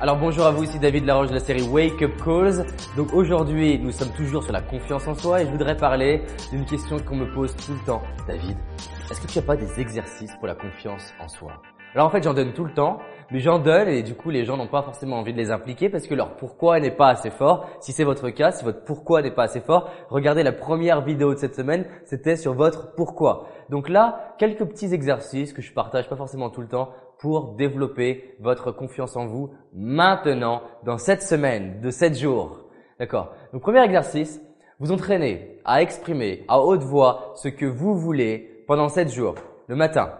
Alors bonjour à vous, ici David Laroche de la série Wake Up Calls. Donc aujourd'hui, nous sommes toujours sur la confiance en soi et je voudrais parler d'une question qu'on me pose tout le temps. David, est-ce que tu n'as pas des exercices pour la confiance en soi? Alors en fait, j'en donne tout le temps, mais j'en donne et du coup, les gens n'ont pas forcément envie de les impliquer parce que leur pourquoi n'est pas assez fort. Si c'est votre cas, si votre pourquoi n'est pas assez fort, regardez la première vidéo de cette semaine, c'était sur votre pourquoi. Donc là, quelques petits exercices que je partage pas forcément tout le temps pour développer votre confiance en vous maintenant, dans cette semaine de 7 jours. D'accord Donc premier exercice, vous entraînez à exprimer à haute voix ce que vous voulez pendant 7 jours. Le matin,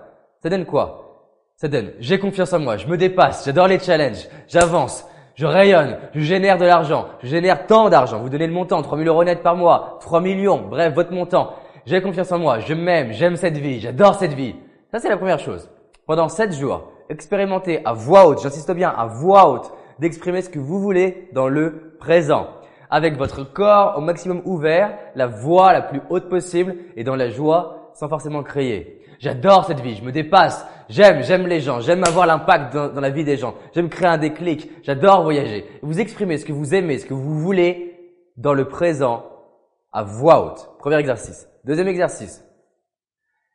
ça donne quoi? Ça donne j'ai confiance en moi, je me dépasse, j'adore les challenges, j'avance, je rayonne, je génère de l'argent, je génère tant d'argent. Vous donnez le montant, 3000 euros net par mois, 3 millions, bref, votre montant. J'ai confiance en moi, je m'aime, j'aime cette vie, j'adore cette vie. Ça, c'est la première chose. Pendant 7 jours, expérimentez à voix haute, j'insiste bien, à voix haute, d'exprimer ce que vous voulez dans le présent. Avec votre corps au maximum ouvert, la voix la plus haute possible et dans la joie sans forcément crier. J'adore cette vie, je me dépasse, j'aime, j'aime les gens, j'aime avoir l'impact dans, la vie des gens, j'aime créer un déclic, j'adore voyager. Vous exprimez ce que vous aimez, ce que vous voulez dans le présent à voix haute. Premier exercice. Deuxième exercice.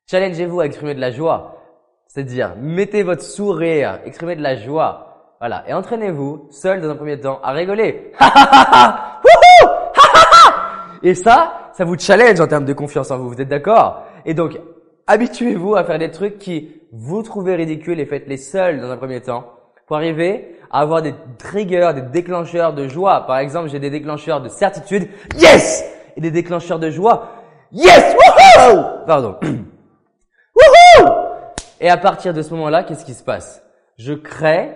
Challengez-vous à exprimer de la joie. C'est-à-dire, mettez votre sourire, exprimez de la joie. Voilà. Et entraînez-vous, seul dans un premier temps, à rigoler. Et ça, ça vous challenge en termes de confiance en vous. Vous êtes d'accord? Et donc, habituez-vous à faire des trucs qui vous trouvez ridicules et faites-les seuls dans un premier temps pour arriver à avoir des triggers, des déclencheurs de joie. Par exemple, j'ai des déclencheurs de certitude. Yes! Et des déclencheurs de joie. Yes! Woohoo! Pardon. Et à partir de ce moment-là, qu'est-ce qui se passe? Je crée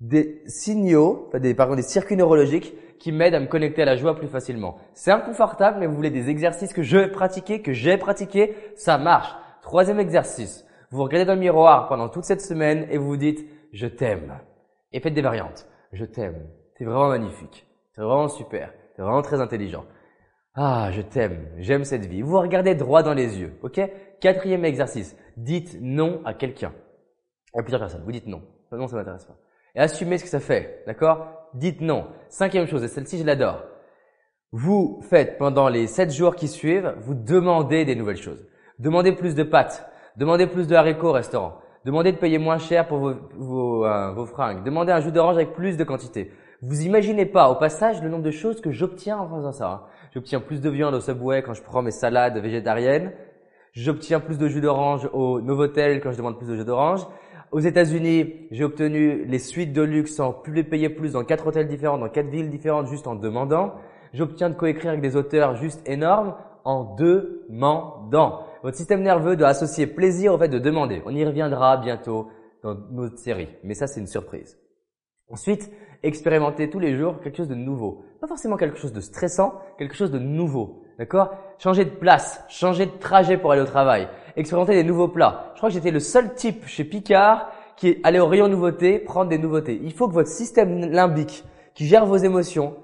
des signaux, des, par des circuits neurologiques qui m'aident à me connecter à la joie plus facilement. C'est inconfortable, mais vous voulez des exercices que je pratiquer, que j'ai pratiqué, ça marche. Troisième exercice. Vous regardez dans le miroir pendant toute cette semaine et vous vous dites, je t'aime. Et faites des variantes. Je t'aime. C'est vraiment magnifique. C'est vraiment super. C'est vraiment très intelligent. Ah, je t'aime. J'aime cette vie. Vous regardez droit dans les yeux. Ok? Quatrième exercice. Dites non à quelqu'un. À plusieurs personnes. Vous dites non. Non, ça m'intéresse pas. Et assumez ce que ça fait. D'accord? Dites non. Cinquième chose, et celle-ci, je l'adore. Vous faites pendant les sept jours qui suivent, vous demandez des nouvelles choses. Demandez plus de pâtes. Demandez plus de haricots au restaurant. Demandez de payer moins cher pour vos, vos, euh, vos fringues. Demandez un jus d'orange avec plus de quantité. Vous imaginez pas, au passage, le nombre de choses que j'obtiens en faisant ça. Hein. J'obtiens plus de viande au Subway quand je prends mes salades végétariennes. J'obtiens plus de jus d'orange au Novotel quand je demande plus de jus d'orange. Aux États-Unis, j'ai obtenu les suites de luxe sans plus les payer plus dans quatre hôtels différents, dans quatre villes différentes, juste en demandant. J'obtiens de coécrire avec des auteurs juste énormes en demandant. Votre système nerveux doit associer plaisir au fait de demander. On y reviendra bientôt dans notre série, mais ça c'est une surprise. Ensuite, expérimentez tous les jours quelque chose de nouveau. Pas forcément quelque chose de stressant, quelque chose de nouveau. D'accord? Changez de place, changez de trajet pour aller au travail, expérimentez des nouveaux plats. Je crois que j'étais le seul type chez Picard qui allé au rayon nouveautés prendre des nouveautés. Il faut que votre système limbique qui gère vos émotions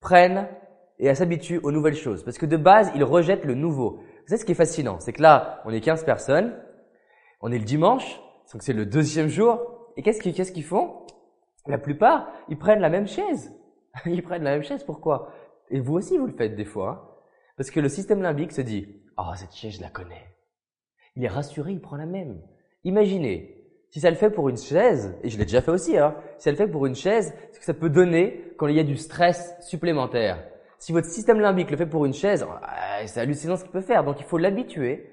prenne et s'habitue aux nouvelles choses. Parce que de base, il rejette le nouveau. Vous savez ce qui est fascinant? C'est que là, on est 15 personnes, on est le dimanche, donc c'est le deuxième jour, et qu'est-ce qu'ils qu'ils font? La plupart, ils prennent la même chaise. Ils prennent la même chaise, pourquoi? Et vous aussi, vous le faites des fois. Hein parce que le système limbique se dit Ah, oh, cette chaise, je la connais. Il est rassuré, il prend la même. Imaginez, si ça le fait pour une chaise, et je l'ai déjà fait aussi, hein, si ça le fait pour une chaise, ce que ça peut donner quand il y a du stress supplémentaire? Si votre système limbique le fait pour une chaise, euh, c'est hallucinant ce qu'il peut faire. Donc il faut l'habituer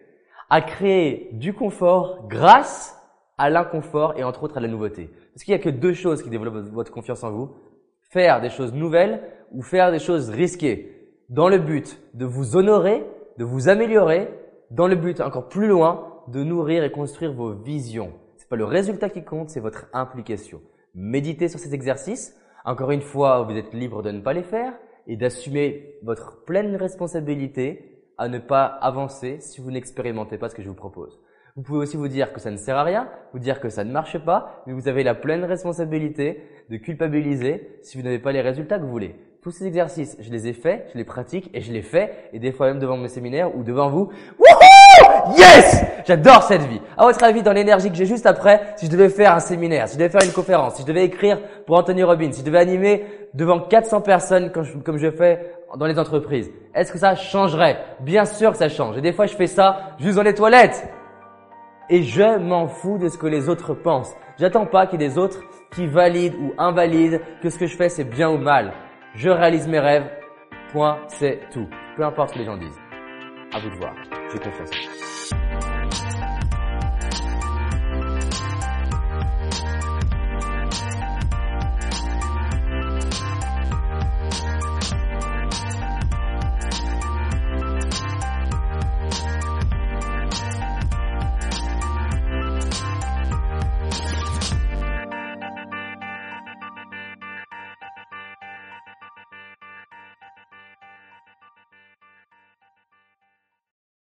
à créer du confort grâce à l'inconfort et entre autres à la nouveauté. Parce qu'il n'y a que deux choses qui développent votre confiance en vous? Faire des choses nouvelles ou faire des choses risquées? Dans le but de vous honorer, de vous améliorer, dans le but encore plus loin de nourrir et construire vos visions. C'est pas le résultat qui compte, c'est votre implication. Méditez sur ces exercices. Encore une fois, vous êtes libre de ne pas les faire et d'assumer votre pleine responsabilité à ne pas avancer si vous n'expérimentez pas ce que je vous propose. Vous pouvez aussi vous dire que ça ne sert à rien, vous dire que ça ne marche pas, mais vous avez la pleine responsabilité de culpabiliser si vous n'avez pas les résultats que vous voulez tous ces exercices, je les ai faits, je les pratique et je les fais, et des fois même devant mes séminaires ou devant vous. Wouhou Yes J'adore cette vie. À votre avis, dans l'énergie que j'ai juste après, si je devais faire un séminaire, si je devais faire une conférence, si je devais écrire pour Anthony Robbins, si je devais animer devant 400 personnes comme je, comme je fais dans les entreprises, est-ce que ça changerait? Bien sûr que ça change. Et des fois, je fais ça juste dans les toilettes. Et je m'en fous de ce que les autres pensent. J'attends pas qu'il y ait des autres qui valident ou invalident que ce que je fais c'est bien ou mal. Je réalise mes rêves. Point, c'est tout. Peu importe ce que les gens disent. À vous de voir. J'ai confiance.